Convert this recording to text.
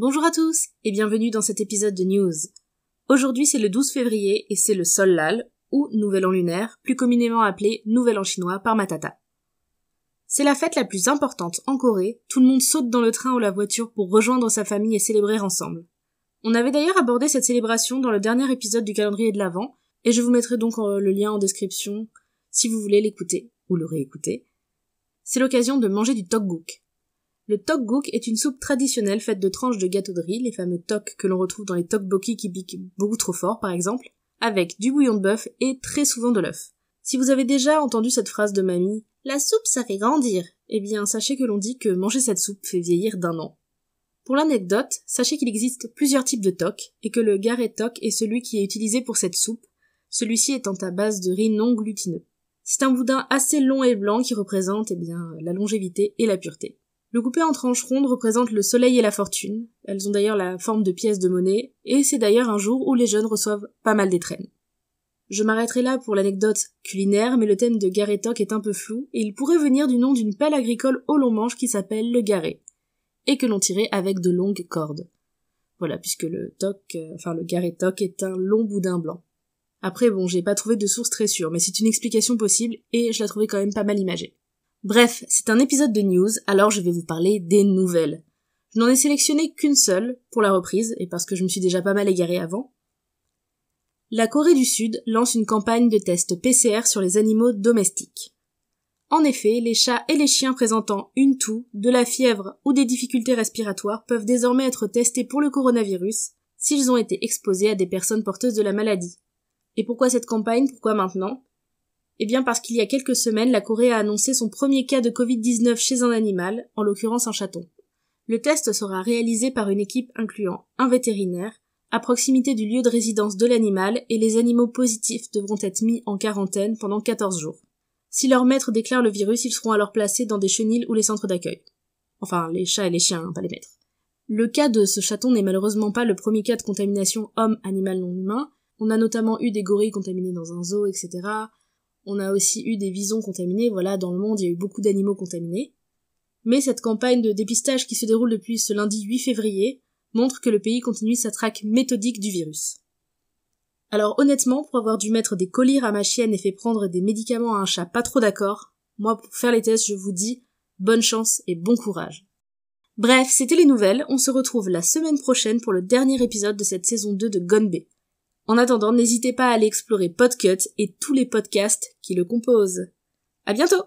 Bonjour à tous et bienvenue dans cet épisode de News. Aujourd'hui c'est le 12 février et c'est le Sol Lal, ou Nouvel An lunaire, plus communément appelé Nouvel An chinois par Matata. C'est la fête la plus importante en Corée, tout le monde saute dans le train ou la voiture pour rejoindre sa famille et célébrer ensemble. On avait d'ailleurs abordé cette célébration dans le dernier épisode du calendrier de l'Avent, et je vous mettrai donc euh, le lien en description si vous voulez l'écouter ou le réécouter. C'est l'occasion de manger du tteokguk. Le tteokguk est une soupe traditionnelle faite de tranches de gâteau de riz, les fameux tok que l'on retrouve dans les tteokbokki qui piquent beaucoup trop fort par exemple, avec du bouillon de bœuf et très souvent de l'œuf. Si vous avez déjà entendu cette phrase de mamie, la soupe ça fait grandir, eh bien sachez que l'on dit que manger cette soupe fait vieillir d'un an. Pour l'anecdote, sachez qu'il existe plusieurs types de tok et que le garet tok est celui qui est utilisé pour cette soupe, celui-ci étant à base de riz non glutineux. C'est un boudin assez long et blanc qui représente eh bien la longévité et la pureté. Le coupé en tranches rondes représente le soleil et la fortune. Elles ont d'ailleurs la forme de pièces de monnaie, et c'est d'ailleurs un jour où les jeunes reçoivent pas mal d'étrennes. Je m'arrêterai là pour l'anecdote culinaire, mais le thème de Garétoc est un peu flou, et il pourrait venir du nom d'une pelle agricole au long manche qui s'appelle le garé, et que l'on tirait avec de longues cordes. Voilà, puisque le toc, euh, enfin le Garétoc est un long boudin blanc. Après bon, j'ai pas trouvé de source très sûre, mais c'est une explication possible, et je la trouvais quand même pas mal imagée. Bref, c'est un épisode de news, alors je vais vous parler des nouvelles. Je n'en ai sélectionné qu'une seule pour la reprise, et parce que je me suis déjà pas mal égarée avant. La Corée du Sud lance une campagne de tests PCR sur les animaux domestiques. En effet, les chats et les chiens présentant une toux, de la fièvre ou des difficultés respiratoires peuvent désormais être testés pour le coronavirus s'ils ont été exposés à des personnes porteuses de la maladie. Et pourquoi cette campagne? Pourquoi maintenant? Eh bien parce qu'il y a quelques semaines, la Corée a annoncé son premier cas de Covid-19 chez un animal, en l'occurrence un chaton. Le test sera réalisé par une équipe incluant un vétérinaire, à proximité du lieu de résidence de l'animal et les animaux positifs devront être mis en quarantaine pendant 14 jours. Si leur maître déclare le virus, ils seront alors placés dans des chenilles ou les centres d'accueil. Enfin, les chats et les chiens, hein, pas les maîtres. Le cas de ce chaton n'est malheureusement pas le premier cas de contamination homme-animal non humain. On a notamment eu des gorilles contaminés dans un zoo, etc. On a aussi eu des visons contaminés, voilà, dans le monde il y a eu beaucoup d'animaux contaminés. Mais cette campagne de dépistage qui se déroule depuis ce lundi 8 février montre que le pays continue sa traque méthodique du virus. Alors honnêtement, pour avoir dû mettre des colliers à ma chienne et fait prendre des médicaments à un chat pas trop d'accord, moi pour faire les tests je vous dis bonne chance et bon courage. Bref, c'était les nouvelles, on se retrouve la semaine prochaine pour le dernier épisode de cette saison 2 de Gone en attendant, n'hésitez pas à aller explorer Podcut et tous les podcasts qui le composent. À bientôt!